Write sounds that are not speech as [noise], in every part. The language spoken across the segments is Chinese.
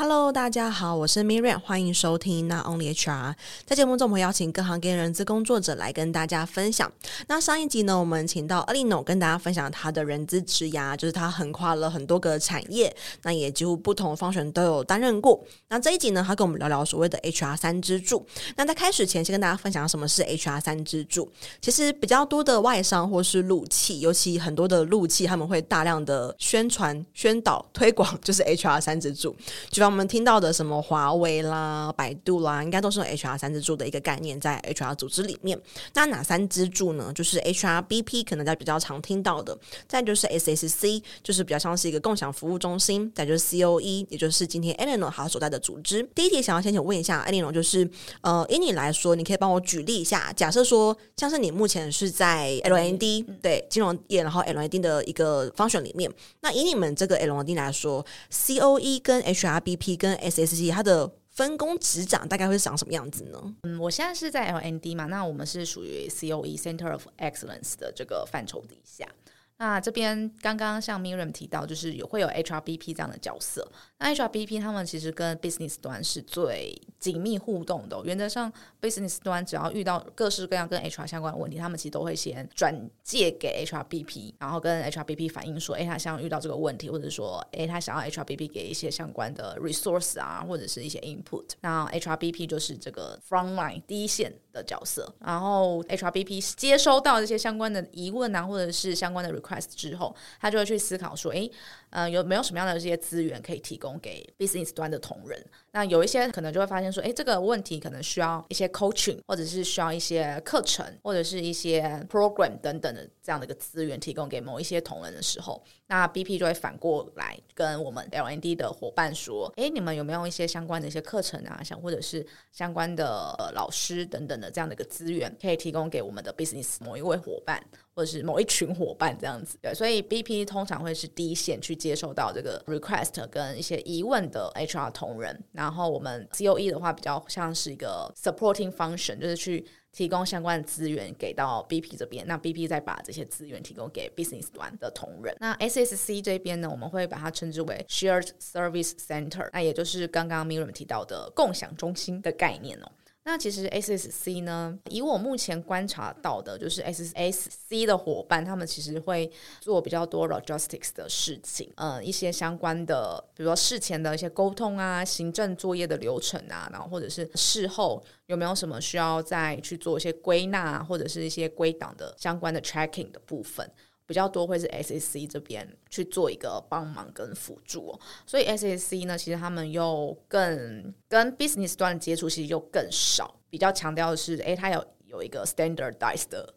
Hello，大家好，我是 Miriam，欢迎收听 Not Only HR。在节目中，我们会邀请各行各业人资工作者来跟大家分享。那上一集呢，我们请到 Alino 跟大家分享他的人资职涯，就是他横跨了很多个产业，那也几乎不同的 function 都有担任过。那这一集呢，他跟我们聊聊所谓的 HR 三支柱。那在开始前，先跟大家分享什么是 HR 三支柱。其实比较多的外商或是陆企，尤其很多的陆企，他们会大量的宣传、宣导、推广，就是 HR 三支柱。就我们听到的什么华为啦、百度啦，应该都是 HR 三支柱的一个概念，在 HR 组织里面。那哪三支柱呢？就是 HRBP，可能在比较常听到的；再就是 SSC，就是比较像是一个共享服务中心；再就是 COE，也就是今天 Eleanor 他所在的组织。第一题，想要先请问一下 Eleanor，就是呃，以你来说，你可以帮我举例一下，假设说像是你目前是在 LND 对金融业，然后 L&D 的一个 function 里面，那以你们这个 L&D 来说，COE 跟 HRBP。P 跟 SSC 它的分工职掌大概会长什么样子呢？嗯，我现在是在 LND 嘛，那我们是属于 COE Center of Excellence 的这个范畴底下。那这边刚刚像 Miriam 提到，就是也会有 HRBP 这样的角色。那 HRBP 他们其实跟 business 端是最紧密互动的。原则上，business 端只要遇到各式各样跟 HR 相关的问题，他们其实都会先转介给 HRBP，然后跟 HRBP 反映说，哎，他想要遇到这个问题，或者说，哎，他想要 HRBP 给一些相关的 resource 啊，或者是一些 input。那 HRBP 就是这个 frontline 第一线的角色。然后 HRBP 接收到这些相关的疑问啊，或者是相关的 request 之后，他就会去思考说，哎。呃，有没有什么样的这些资源可以提供给 business 端的同仁？那有一些可能就会发现说，诶，这个问题可能需要一些 coaching，或者是需要一些课程，或者是一些 program 等等的这样的一个资源提供给某一些同仁的时候，那 BP 就会反过来跟我们 LND 的伙伴说，诶，你们有没有一些相关的一些课程啊，像或者是相关的呃老师等等的这样的一个资源，可以提供给我们的 business 某一位伙伴，或者是某一群伙伴这样子。对，所以 BP 通常会是第一线去。接受到这个 request 跟一些疑问的 HR 同仁，然后我们 COE 的话比较像是一个 supporting function，就是去提供相关的资源给到 BP 这边，那 BP 再把这些资源提供给 business 端的同仁。那 SSC 这边呢，我们会把它称之为 Shared Service Center，那也就是刚刚 Miriam 提到的共享中心的概念哦。那其实 SSC 呢，以我目前观察到的，就是 SSC 的伙伴，他们其实会做比较多 logistics 的事情，嗯，一些相关的，比如说事前的一些沟通啊，行政作业的流程啊，然后或者是事后有没有什么需要再去做一些归纳或者是一些归档的相关的 tracking 的部分。比较多会是 SSC 这边去做一个帮忙跟辅助，所以 SSC 呢，其实他们又更跟 business 端的接触其实又更少，比较强调的是，诶，它有有一个 standardized 的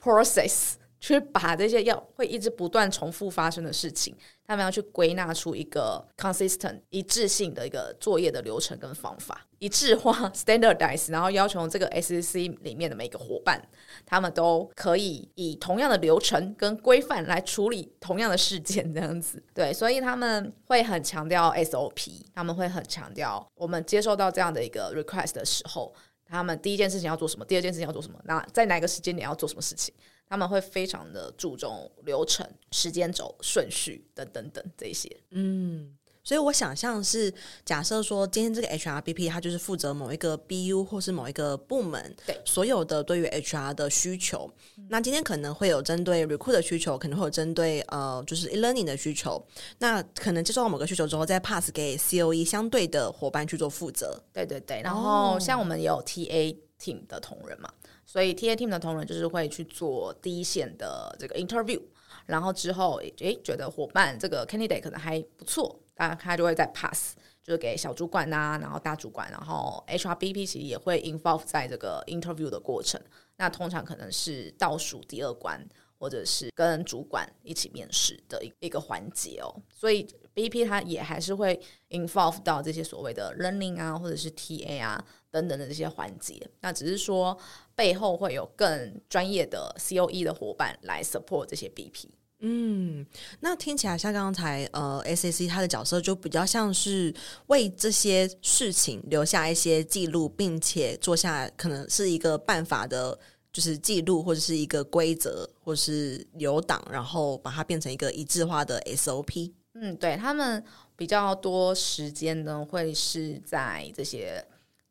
process。去把这些要会一直不断重复发生的事情，他们要去归纳出一个 consistent 一致性的一个作业的流程跟方法，一致化 [laughs] standardize，然后要求这个 S C C 里面的每个伙伴，他们都可以以同样的流程跟规范来处理同样的事件，这样子。[laughs] 对，所以他们会很强调 SOP，他们会很强调我们接收到这样的一个 request 的时候，他们第一件事情要做什么，第二件事情要做什么，那在哪个时间点要做什么事情。他们会非常的注重流程、时间轴、顺序等等等这些。嗯，所以我想象是假设说，今天这个 HRBP 它就是负责某一个 BU 或是某一个部门，对所有的对于 HR 的需求。那今天可能会有针对 recruit 的需求，可能会有针对呃就是 e-learning 的需求。那可能接收到某个需求之后，再 pass 给 COE 相对的伙伴去做负责。对对对。然后像我们也有 TA team 的同仁嘛。所以 TA team 的同仁就是会去做第一线的这个 interview，然后之后诶觉得伙伴这个 candidate 可能还不错，那他就会再 pass，就是给小主管呐、啊，然后大主管，然后 HRBP 其实也会 involve 在这个 interview 的过程。那通常可能是倒数第二关，或者是跟主管一起面试的一一个环节哦。所以 BP 它也还是会 involve 到这些所谓的 learning 啊，或者是 TA 啊。等等的这些环节，那只是说背后会有更专业的 COE 的伙伴来 support 这些 BP。嗯，那听起来像刚才呃，S A C 它的角色就比较像是为这些事情留下一些记录，并且做下可能是一个办法的，就是记录或者是一个规则或者是留档，然后把它变成一个一致化的 SOP。嗯，对他们比较多时间呢，会是在这些。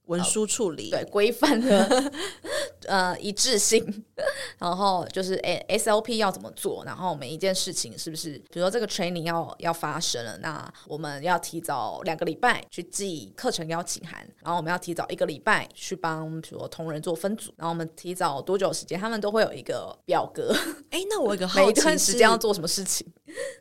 文书处理、呃、对规范的 [laughs] [laughs] [laughs] 呃一致性，[laughs] 然后就是 SOP 要怎么做，然后每一件事情是不是，比如说这个 training 要要发生了，那我们要提早两个礼拜去寄课程邀请函，然后我们要提早一个礼拜去帮比如说同仁做分组，然后我们提早多久时间，他们都会有一个表格。哎，那我有一个好奇，每一段时间要做什么事情，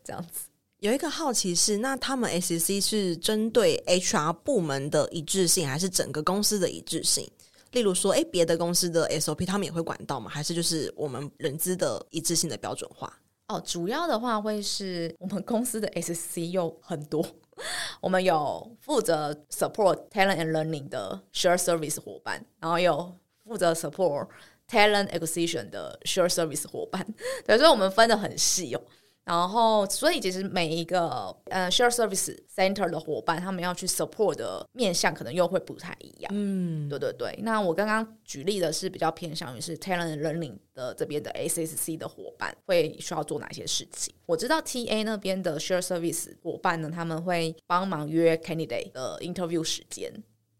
这样子。有一个好奇是，那他们 SCC 是针对 HR 部门的一致性，还是整个公司的一致性？例如说，哎，别的公司的 SOP 他们也会管到吗？还是就是我们人资的一致性的标准化？哦，主要的话会是我们公司的 SC 又很多，我们有负责 support talent and learning 的 share service 伙伴，然后有负责 support talent acquisition 的 share service 伙伴，对，所以我们分得很细哦。然后，所以其实每一个呃 share service center 的伙伴，他们要去 support 的面向可能又会不太一样。嗯，对对对。那我刚刚举例的是比较偏向于是 talent learning 的这边的 ACC 的伙伴会需要做哪些事情。我知道 TA 那边的 share service 伙伴呢，他们会帮忙约 candidate 的 interview 时间。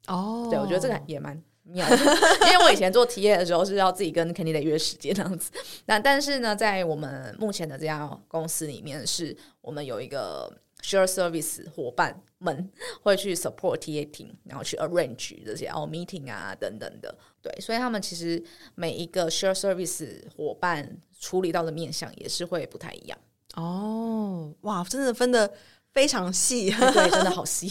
哦，对，我觉得这个也蛮。[laughs] 因为我以前做 TA 的时候是要自己跟 candidate 约时间这样子，那但是呢，在我们目前的这家公司里面，是我们有一个 share service 伙伴们会去 support TA team，然后去 arrange 这些哦 meeting 啊等等的，对，所以他们其实每一个 share service 伙伴处理到的面向也是会不太一样。哦，哇，真的分的非常细，对，真的好细。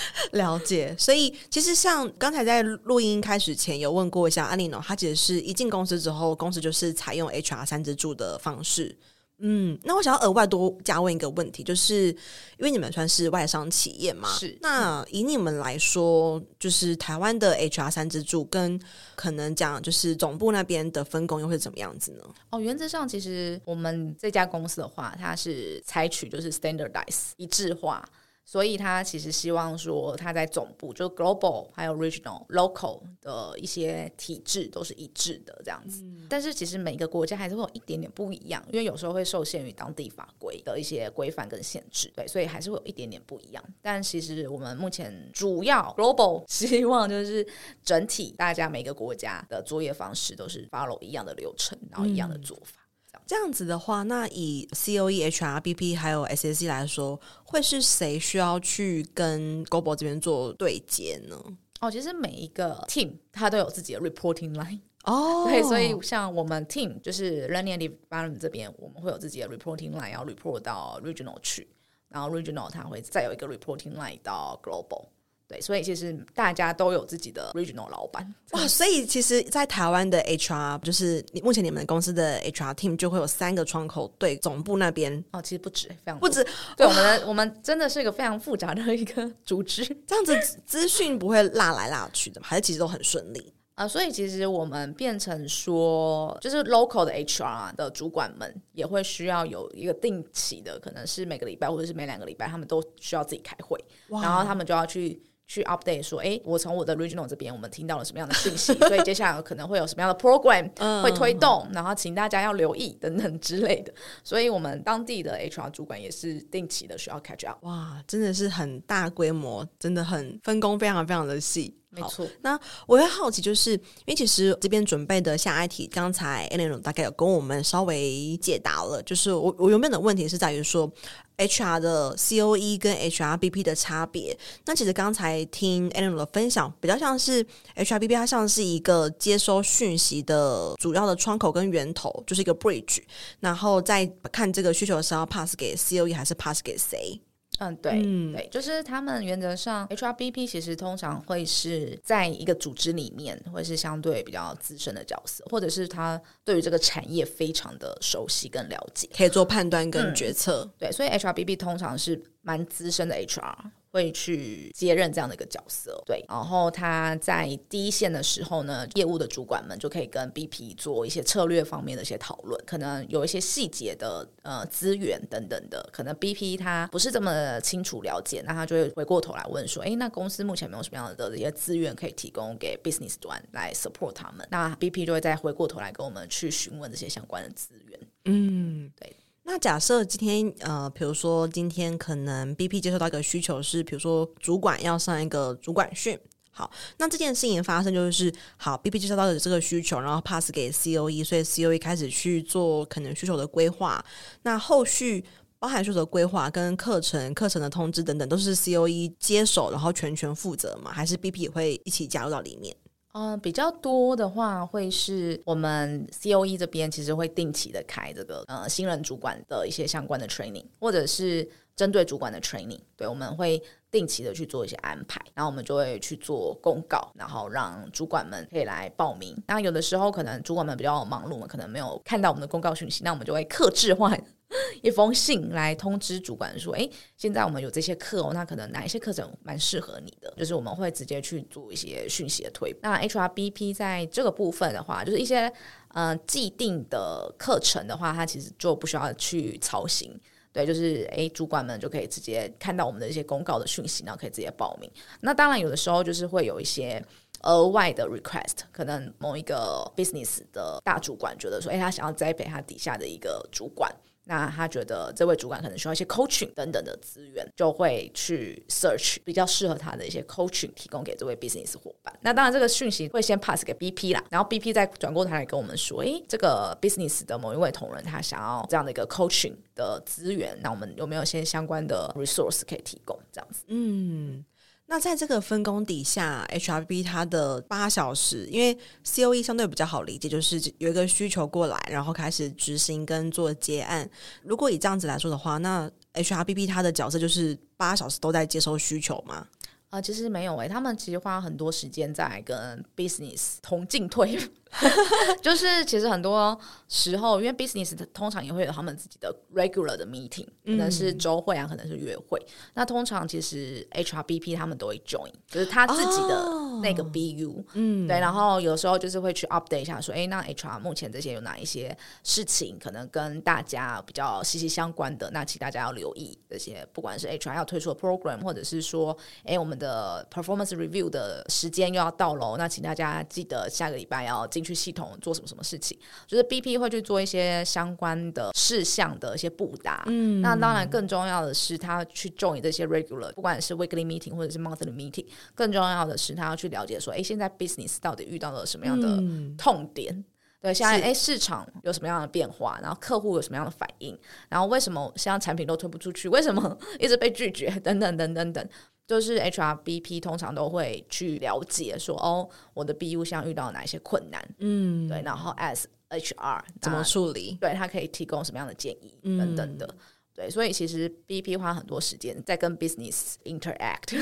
[laughs] 了解，所以其实像刚才在录音开始前有问过一下 Eleanor，他其实是一进公司之后，公司就是采用 HR 三支柱的方式。嗯，那我想要额外多加问一个问题，就是因为你们算是外商企业嘛，是那以你们来说，就是台湾的 HR 三支柱跟可能讲就是总部那边的分工又会怎么样子呢？哦，原则上其实我们这家公司的话，它是采取就是 standardize 一致化。所以他其实希望说，他在总部就 global 还有 regional、local 的一些体制都是一致的这样子。嗯。但是其实每个国家还是会有一点点不一样，因为有时候会受限于当地法规的一些规范跟限制。对，所以还是会有一点点不一样。但其实我们目前主要 global [laughs] 希望就是整体大家每个国家的作业方式都是 follow 一样的流程，然后一样的做法。嗯这样子的话，那以 C O E H R B P 还有 S S C 来说，会是谁需要去跟 Global 这边做对接呢？哦，其实每一个 team 它都有自己的 reporting line 哦，对，所以像我们 team 就是 Learning and Development 这边，我们会有自己的 reporting line 要 report 到 regional 去，然后 regional 它会再有一个 reporting line 到 Global。对，所以其实大家都有自己的 regional 老板哇，所以其实，在台湾的 HR 就是你目前你们公司的 HR team 就会有三个窗口对总部那边哦，其实不止，非常不止。对，我们的我们真的是一个非常复杂的一个组织，这样子资讯不会落来落去的吗？还是其实都很顺利啊、呃？所以其实我们变成说，就是 local 的 HR 的主管们也会需要有一个定期的，可能是每个礼拜或者是每两个礼拜，他们都需要自己开会，然后他们就要去。去 update 说，哎，我从我的 regional 这边，我们听到了什么样的信息？所以接下来可能会有什么样的 program [laughs] 会推动，嗯、然后请大家要留意等等之类的。所以我们当地的 HR 主管也是定期的需要 catch up。哇，真的是很大规模，真的很分工非常非常的细。没错，那我会好奇，就是因为其实这边准备的下一题，刚才 Eleanor 大概有跟我们稍微解答了。就是我我原本的问题是在于说，HR 的 COE 跟 HRBP 的差别。那其实刚才听 Eleanor 的分享，比较像是 HRBP 它像是一个接收讯息的主要的窗口跟源头，就是一个 bridge，然后再看这个需求是要 pass 给 COE 还是 pass 给谁。嗯，对，嗯，对，就是他们原则上，HRBP 其实通常会是在一个组织里面，会是相对比较资深的角色，或者是他对于这个产业非常的熟悉跟了解，可以做判断跟决策。嗯，对，所以 HRBP 通常是蛮资深的 HR。会去接任这样的一个角色，对。然后他在第一线的时候呢，业务的主管们就可以跟 BP 做一些策略方面的一些讨论，可能有一些细节的呃资源等等的，可能 BP 他不是这么清楚了解，那他就会回过头来问说，哎，那公司目前没有什么样的这些资源可以提供给 business 端来 support 他们？那 BP 就会再回过头来跟我们去询问这些相关的资源。嗯，对。那假设今天呃，比如说今天可能 BP 接收到一个需求是，比如说主管要上一个主管训，好，那这件事情发生就是好，BP 接收到的这个需求，然后 pass 给 COE，所以 COE 开始去做可能需求的规划，那后续包含需求的规划跟课程、课程的通知等等，都是 COE 接手，然后全权负责吗？还是 BP 也会一起加入到里面？嗯、比较多的话会是我们 COE 这边其实会定期的开这个呃新人主管的一些相关的 training，或者是针对主管的 training，对，我们会定期的去做一些安排，然后我们就会去做公告，然后让主管们可以来报名。那有的时候可能主管们比较忙碌嘛，可能没有看到我们的公告讯息，那我们就会克制化。[laughs] 一封信来通知主管说：“诶，现在我们有这些课哦，那可能哪一些课程蛮适合你的？就是我们会直接去做一些讯息的推。那 HRBP 在这个部分的话，就是一些嗯、呃、既定的课程的话，它其实就不需要去操心。对，就是诶，主管们就可以直接看到我们的一些公告的讯息，然后可以直接报名。那当然有的时候就是会有一些额外的 request，可能某一个 business 的大主管觉得说，诶，他想要栽培他底下的一个主管。”那他觉得这位主管可能需要一些 coaching 等等的资源，就会去 search 比较适合他的一些 coaching，提供给这位 business 伙伴。那当然，这个讯息会先 pass 给 BP 啦，然后 BP 再转过头来跟我们说，诶，这个 business 的某一位同仁他想要这样的一个 coaching 的资源，那我们有没有一些相关的 resource 可以提供？这样子，嗯。那在这个分工底下，HRB 它的八小时，因为 COE 相对比较好理解，就是有一个需求过来，然后开始执行跟做结案。如果以这样子来说的话，那 HRBP 它的角色就是八小时都在接收需求吗？啊、其实没有诶、他们其实花很多时间在跟 business 同进退。[laughs] 就是其实很多时候，因为 business 通常也会有他们自己的 regular 的 meeting，可能是周会啊，可能是约会。嗯、那通常其实 HRBP 他们都会 join，就是他自己的那个 BU，嗯、哦，对。然后有时候就是会去 update 一下，说，哎，那 HR 目前这些有哪一些事情，可能跟大家比较息息相关的，那请大家要留意这些，不管是 HR 要推出的 program，或者是说，哎，我们的 performance review 的时间又要到喽，那请大家记得下个礼拜要进去系统做什么什么事情，就是 BP 会去做一些相关的事项的一些布达。嗯，那当然更重要的是，他去 join 这些 regular，不管是 weekly meeting 或者是 monthly meeting，更重要的是他要去了解说，哎，现在 business 到底遇到了什么样的痛点？嗯、对，现在哎市场有什么样的变化？然后客户有什么样的反应？然后为什么现在产品都推不出去？为什么 [laughs] 一直被拒绝？等等等等等。就是 HRBP 通常都会去了解说，哦，我的 BU 像遇到哪一些困难，嗯，对，然后 as HR 怎么处理？对，他可以提供什么样的建议、嗯、等等的，对，所以其实 BP 花很多时间在跟 business interact，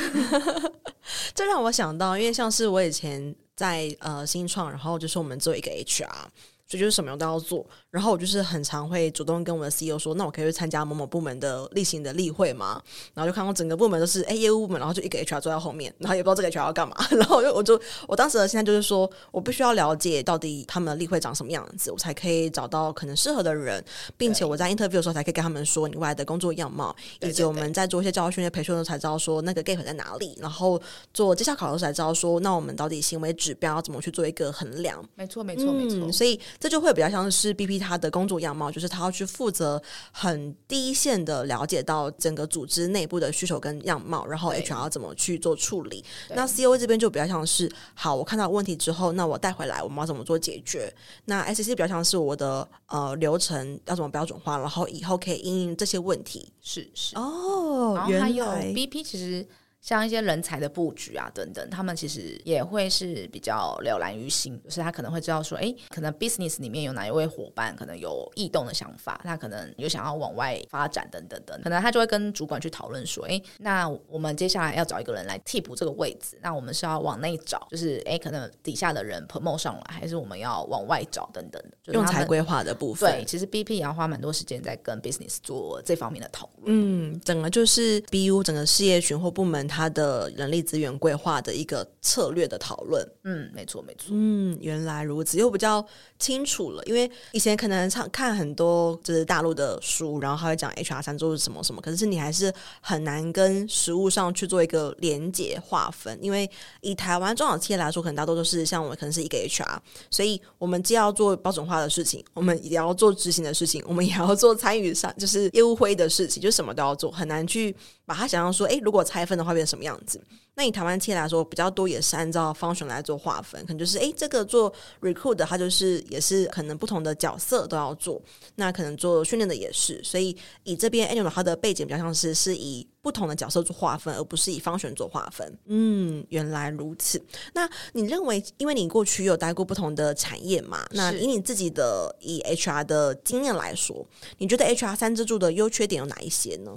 [laughs] 这让我想到，因为像是我以前在呃新创，然后就是我们做一个 HR。所以就是什么都要做，然后我就是很常会主动跟我的 CEO 说，那我可以去参加某某部门的例行的例会吗？然后就看到整个部门都是哎业务部门，然后就一个 HR 坐在后面，然后也不知道这个 HR 要干嘛，[laughs] 然后我就我就我当时的心态就是说，我必须要了解到底他们的例会长什么样子，我才可以找到可能适合的人，并且我在 interview 的时候才可以跟他们说你未来的工作样貌，以及我们在做一些教育训练培训的时候才知道说那个 gap 在哪里，然后做绩效考核的时候才知道说那我们到底行为指标要怎么去做一个衡量。没错，没错，没错，嗯，所以。这就会比较像是 BP 他的工作样貌，就是他要去负责很第一线的了解到整个组织内部的需求跟样貌，然后 HR 要怎么去做处理。那 COE 这边就比较像是，好，我看到问题之后，那我带回来，我们要怎么做解决？那 SCC 比较像是我的呃流程要怎么标准化，然后以后可以因应这些问题。是是哦，然后还有 BP 其实。像一些人才的布局啊，等等，他们其实也会是比较了然于心，就是他可能会知道说，哎，可能 business 里面有哪一位伙伴可能有异动的想法，他可能有想要往外发展等等等，可能他就会跟主管去讨论说，哎，那我们接下来要找一个人来替补这个位置，那我们是要往内找，就是哎，可能底下的人 promote 上来，还是我们要往外找等等的，就是、用才规划的部分。对，其实 BP 也要花蛮多时间在跟 business 做这方面的讨论。嗯，整个就是 BU 整个事业群或部门。他的人力资源规划的一个策略的讨论。嗯，没错，没错。嗯，原来如此，又比较清楚了。因为以前可能常看很多就是大陆的书，然后他会讲 HR 三周是什么什么，可是你还是很难跟实物上去做一个连结划分。因为以台湾中小企业来说，可能大多都是像我们可能是一个 HR，所以我们既要做标准化的事情，我们也要做执行的事情，我们也要做参与上就是业务会议的事情，就什么都要做，很难去把它想象说，诶，如果拆分的话变成什么样子？那以台湾企业来说，比较多也是按照 function 来做划分，可能就是诶，这个做 recruit 的，它就是也是可能不同的角色都要做，那可能做训练的也是，所以以这边 annual 它的背景比较像是是以不同的角色做划分，而不是以 function 做划分。嗯，原来如此。那你认为，因为你过去有待过不同的产业嘛？那以你自己的以 HR 的经验来说，你觉得 HR 三支柱的优缺点有哪一些呢？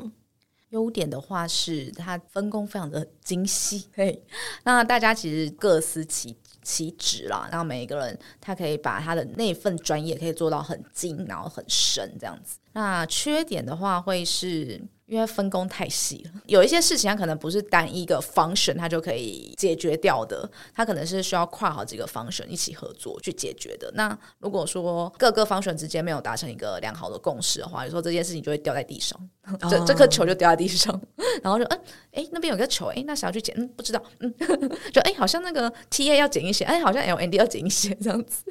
优点的话是它分工非常的精细，嘿，那大家其实各司其其职啦，然后每一个人他可以把他的那份专业可以做到很精，然后很深这样子。那缺点的话会是。因为分工太细了，有一些事情它可能不是单一个 function 它就可以解决掉的，它可能是需要跨好几个 function 一起合作去解决的。那如果说各个 function 之间没有达成一个良好的共识的话，有时候这件事情就会掉在地上，这、oh. 这颗球就掉在地上，然后就嗯，哎，那边有个球，哎，那想要去捡？嗯，不知道，嗯，就哎，好像那个 TA 要捡一些，哎，好像 LND 要捡一些这样子。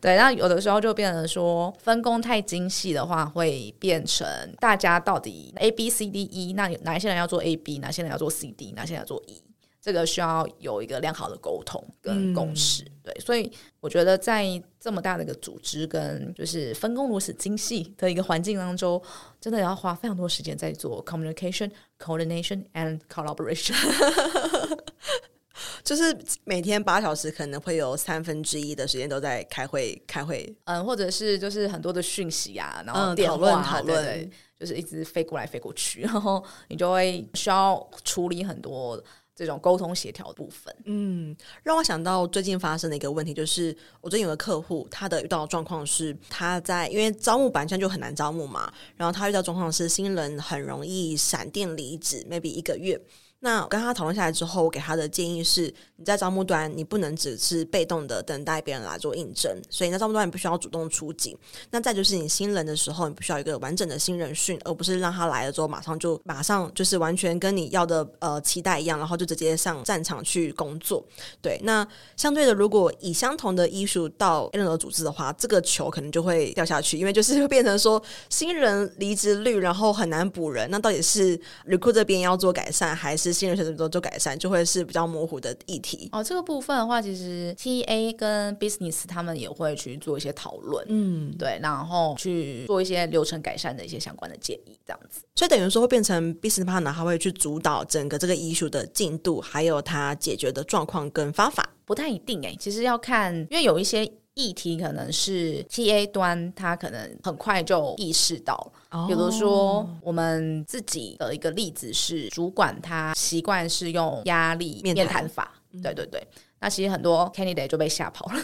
对，那有的时候就变成说分工太精细的话，会变成大家到底 A B C。C D E，那哪一些人要做 A B，哪些人要做 C D，哪些人要做 E，这个需要有一个良好的沟通跟共识。嗯、对，所以我觉得在这么大的一个组织跟就是分工如此精细的一个环境当中，真的要花非常多时间在做 communication、coordination and collaboration。[laughs] [laughs] 就是每天八小时，可能会有三分之一的时间都在开会，开会，嗯，或者是就是很多的讯息啊，然后讨论讨论。就是一直飞过来飞过去，然后你就会需要处理很多这种沟通协调的部分。嗯，让我想到最近发生的一个问题，就是我最近有个客户，他的遇到的状况是他在因为招募本身就很难招募嘛，然后他遇到状况是新人很容易闪电离职，maybe 一个月。那我跟他讨论下来之后，我给他的建议是：你在招募端，你不能只是被动的等待别人来做应征，所以那招募端你不需要主动出击。那再就是你新人的时候，你不需要一个完整的新人训，而不是让他来了之后马上就马上就是完全跟你要的呃期待一样，然后就直接上战场去工作。对，那相对的，如果以相同的医术到任何组织的话，这个球可能就会掉下去，因为就是会变成说新人离职率，然后很难补人。那到底是 recruit 这边要做改善，还是新人选择做做改善，就会是比较模糊的议题。哦，这个部分的话，其实 TA 跟 Business 他们也会去做一些讨论，嗯，对，然后去做一些流程改善的一些相关的建议，这样子。所以等于说会变成 Business Partner，他会去主导整个这个 issue 的进度，还有他解决的状况跟方法。不太一定哎、欸，其实要看，因为有一些。议题可能是 TA 端，他可能很快就意识到。比如说，我们自己的一个例子是，主管他习惯是用压力面谈法，对对对。那其实很多 candidate 就被吓跑了。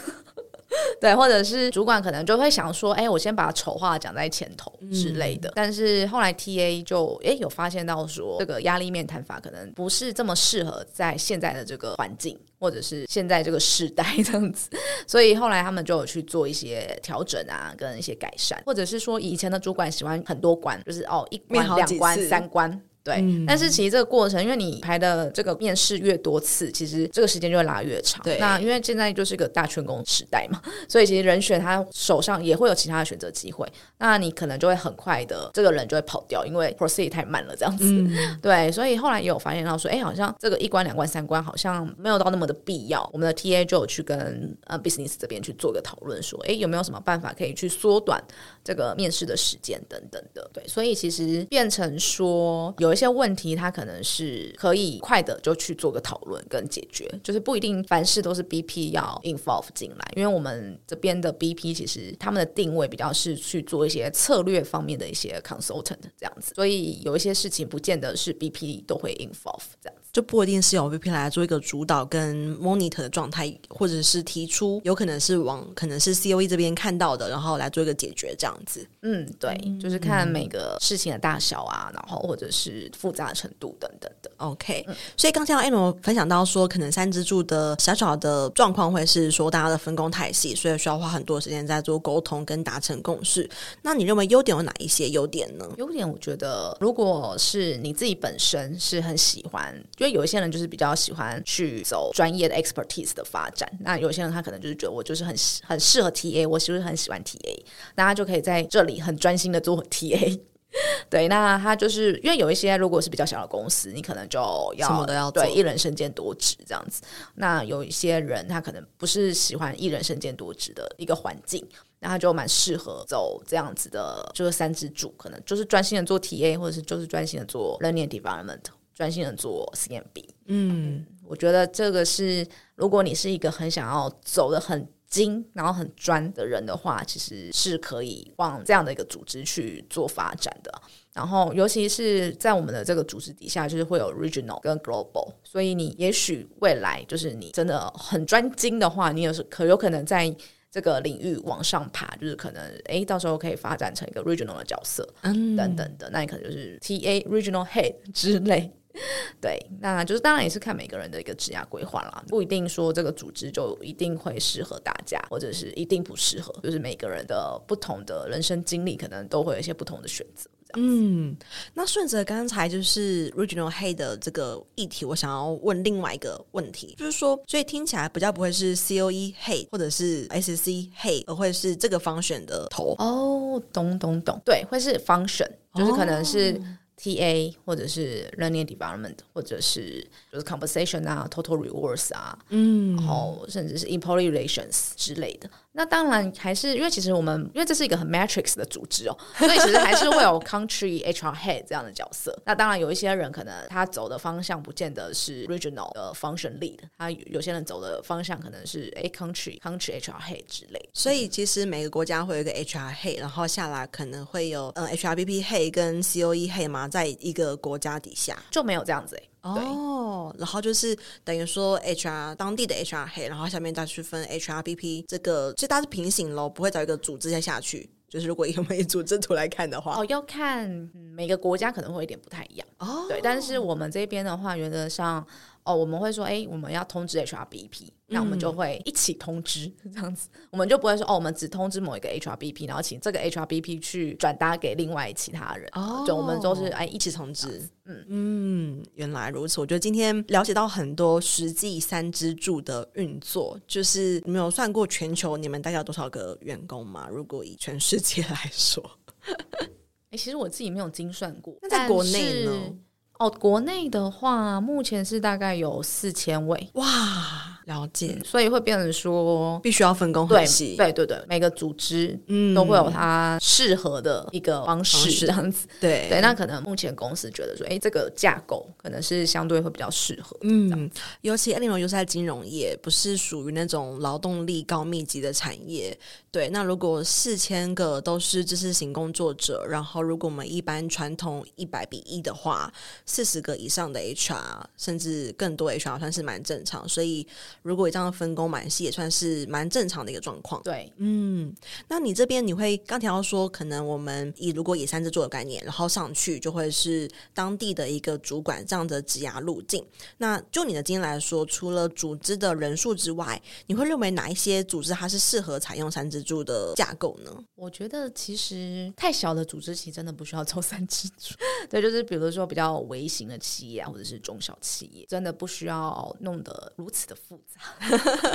[laughs] 对，或者是主管可能就会想说，哎，我先把丑话讲在前头之类的。嗯、但是后来 TA 就哎有发现到说，这个压力面谈法可能不是这么适合在现在的这个环境，或者是现在这个时代这样子。所以后来他们就有去做一些调整啊，跟一些改善，或者是说以前的主管喜欢很多关，就是哦一关、两关、三关。对，嗯、但是其实这个过程，因为你排的这个面试越多次，其实这个时间就会拉越长。对，那因为现在就是一个大圈工时代嘛，所以其实人选他手上也会有其他的选择机会，那你可能就会很快的这个人就会跑掉，因为 proceed 太慢了这样子。嗯、[laughs] 对，所以后来也有发现到说，哎，好像这个一关、两关、三关好像没有到那么的必要。我们的 TA 就有去跟呃 business 这边去做个讨论，说，哎，有没有什么办法可以去缩短这个面试的时间等等的。对，所以其实变成说有。有一些问题，他可能是可以快的就去做个讨论跟解决，就是不一定凡事都是 BP 要 involve 进来，因为我们这边的 BP 其实他们的定位比较是去做一些策略方面的一些 consultant 这样子，所以有一些事情不见得是 BP 都会 involve 这样。就不一定是由 VP 来做一个主导跟 monitor 的状态，或者是提出有可能是往可能是 COE 这边看到的，然后来做一个解决这样子。嗯，对，就是看每个事情的大小啊，然后或者是是复杂程度等等的。OK，、嗯、所以刚才 Eleanor 分享到说，可能三支柱的小小的状况会是说，大家的分工太细，所以需要花很多时间在做沟通跟达成共识。那你认为优点有哪一些优点呢？优点我觉得，如果是你自己本身是很喜欢，因为有一些人就是比较喜欢去走专业的 expertise 的发展，那有些人他可能就是觉得我就是很很适合 TA，我其实很喜欢 TA，那他就可以在这里很专心的做 TA。[laughs] 对，那他就是因为有一些如果是比较小的公司，你可能就要什么都要做，对，一人身兼多职这样子。那有一些人他可能不是喜欢一人身兼多职的一个环境，那他就蛮适合走这样子的，就是三支柱，可能就是专心的做 TA，或者是就是专心的做 learning development，专心的做 CMB。嗯，我觉得这个是如果你是一个很想要走的很。精，然后很专的人的话，其实是可以往这样的一个组织去做发展的。然后，尤其是在我们的这个组织底下，就是会有 regional 跟 global，所以你也许未来就是你真的很专精的话，你也是可有可能在这个领域往上爬，就是可能诶，到时候可以发展成一个 regional 的角色，嗯，等等的，那你可能就是 TA regional head 之类。[laughs] 对，那就是当然也是看每个人的一个职业规划啦，不一定说这个组织就一定会适合大家，或者是一定不适合，就是每个人的不同的人生经历，可能都会有一些不同的选择。嗯，那顺着刚才就是 Regional Head 的这个议题，我想要问另外一个问题，就是说，所以听起来比较不会是 COE Head 或者是 SC Head，而会是这个 function 的头。哦，懂懂懂，对，会是 function，就是可能是。哦 TA 或者是 learning development，或者是就是 compensation 啊，total rewards 啊，嗯，然后甚至是 employee relations 之类的。那当然还是因为其实我们因为这是一个很 matrix 的组织哦，所以其实还是会有 country HR head 这样的角色。那当然有一些人可能他走的方向不见得是 regional 的 function lead，他有些人走的方向可能是 a country country HR head 之类。所以其实每个国家会有一个 HR head，然后下来可能会有嗯 HRBP head 跟 COE head 嘛，在一个国家底下就没有这样子哎。哦，然后就是等于说 HR 当地的 HR head，然后下面再去分 HRBP 这个，其实它是平行喽，不会找一个组织再下去。就是如果以每组织图来看的话，哦，要看每个国家可能会有点不太一样哦。对，但是我们这边的话，原则上。哦，我们会说，哎，我们要通知 HRBP，那我们就会一起通知、嗯、这样子，我们就不会说，哦，我们只通知某一个 HRBP，然后请这个 HRBP 去转达给另外其他人。哦，就我们都是哎一起通知。嗯嗯，原来如此。我觉得今天了解到很多实际三支柱的运作，就是你们有算过全球你们大概有多少个员工吗？如果以全世界来说，[laughs] 哎，其实我自己没有精算过。那在国内呢？哦，国内的话，目前是大概有四千位。哇！了解，嗯，所以会变成说必须要分工很细，对对对，每个组织嗯都会有它适合的一个方式这样子，对对。那可能目前公司觉得说，哎，这个架构可能是相对会比较适合，嗯，尤其 Eleanor 又是在金融业，不是属于那种劳动力高密集的产业，对。那如果四千个都是知识型工作者，然后如果我们一般传统一百比一的话，四十个以上的 HR 甚至更多 HR 算是蛮正常，所以。如果这样分工蛮细，也算是蛮正常的一个状况。对，嗯，那你这边你会刚提到说，可能我们以如果以三支柱的概念，然后上去就会是当地的一个主管这样的职涯路径。那就你的经验来说，除了组织的人数之外，你会认为哪一些组织它是适合采用三支柱的架构呢？我觉得其实太小的组织其实真的不需要做三支柱。[laughs] 对，就是比如说比较微型的企业啊，或者是中小企业，真的不需要弄得如此的复杂。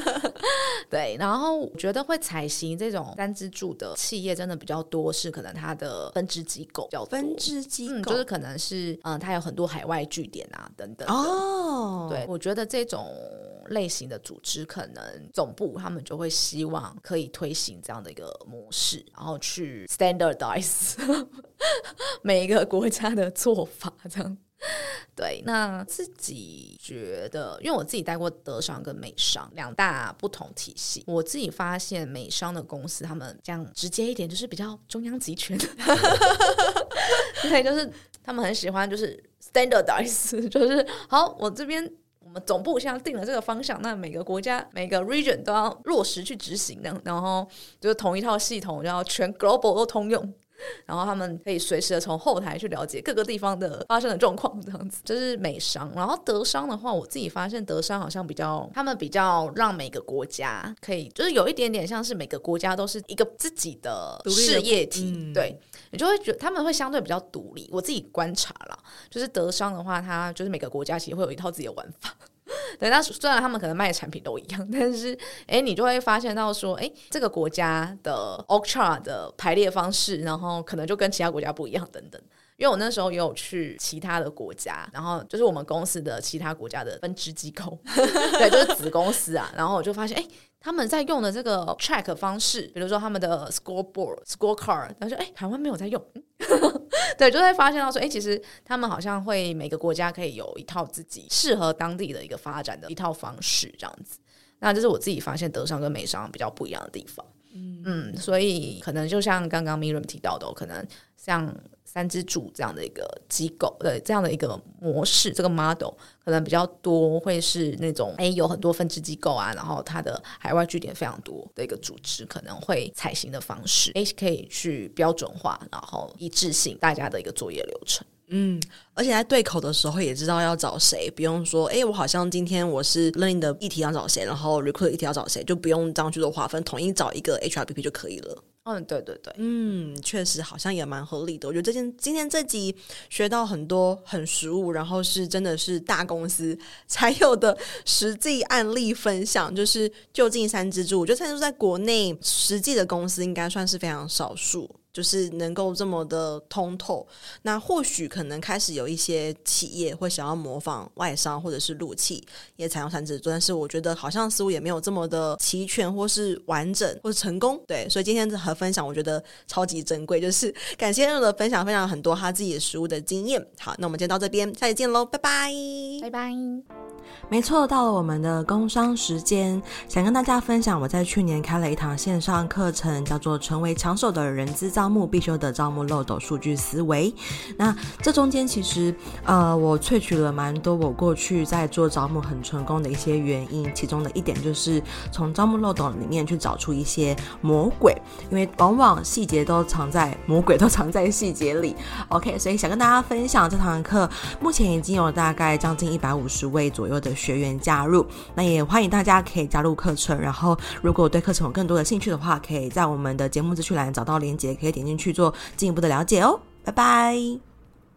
[laughs] 对，然后我觉得会采行这种三支柱的企业真的比较多，是可能它的分支机构叫分支机构，嗯，就是可能是嗯，它有很多海外据点啊等等哦。对，我觉得这种类型的组织，可能总部他们就会希望可以推行这样的一个模式，然后去 standardize [laughs] 每一个国家的做法，这样。对，那自己觉得，因为我自己待过德商跟美商两大不同体系，我自己发现美商的公司，他们这样直接一点，就是比较中央集权，[laughs] 对，就是他们很喜欢就是 standardize，就是好，我这边我们总部现在定了这个方向，那每个国家每个 region 都要落实去执行的，然后就是同一套系统，然后全 global 都通用。然后他们可以随时的从后台去了解各个地方的发生的状况，这样子。就是美商，然后德商的话，我自己发现德商好像比较，他们比较让每个国家可以，就是有一点点像是每个国家都是一个自己的事业体，嗯、对，你就会觉得他们会相对比较独立。我自己观察了，就是德商的话，它就是每个国家其实会有一套自己的玩法。对，那虽然他们可能卖的产品都一样，[laughs] 但是哎，你就会发现到说，哎，这个国家的 org chart 的排列方式，然后可能就跟其他国家不一样等等。因为我那时候也有去其他的国家，然后就是我们公司的其他国家的分支机构，[laughs] 对，就是子公司啊，然后我就发现，哎。他们在用的这个 track 方式，比如说他们的 scoreboard、scorecard，然后说，哎，台湾没有在用，[laughs] 对，就会发现到说，哎，其实他们好像会每个国家可以有一套自己适合当地的一个发展的一套方式，这样子。那这是我自己发现德商跟美商比较不一样的地方。嗯，嗯，所以可能就像刚刚 Miriam 提到的，可能像。三支柱这样的一个机构，对，这样的一个模式，这个 model 可能比较多，会是那种诶，有很多分支机构啊，然后它的海外据点非常多的一个组织，可能会采行的方式，诶，可以去标准化，然后一致性大家的一个作业流程。嗯，而且在对口的时候也知道要找谁，不用说，诶，我好像今天我是 learning 的议题要找谁，然后 recruit 议题要找谁，就不用这样去做划分，统一找一个 HRBP 就可以了。嗯，对对对，嗯，确实好像也蛮合理的。我觉得这件今天这集学到很多很实物，然后是真的是大公司才有的实际案例分享，就是就近三支柱，我觉得三支柱在国内实际的公司应该算是非常少数。就是能够这么的通透，那或许可能开始有一些企业会想要模仿外商或者是陆企也采用三支柱，但是我觉得好像似乎也没有这么的齐全或是完整或是成功。对，所以今天这和分享我觉得超级珍贵，就是 [laughs] 感谢 Miriam 的分享，分享很多他自己的实务的经验。好，那我们今天到这边，下期见喽，拜拜，拜拜。没错，到了我们的工商时间，想跟大家分享，我在去年开了一堂线上课程，叫做《成为抢手的人资招募必修的招募漏斗数据思维》。那这中间其实，呃，我萃取了蛮多我过去在做招募很成功的一些原因，其中的一点就是从招募漏斗里面去找出一些魔鬼，因为往往细节都藏在魔鬼都 [laughs] 藏在细节里。OK，所以想跟大家分享这堂课，目前已经有大概将近一百五十位左右的学员加入，那也欢迎大家可以加入课程。然后，如果对课程有更多的兴趣的话，可以在我们的节目资讯栏找到链接，可以点进去做进一步的了解哦。拜拜。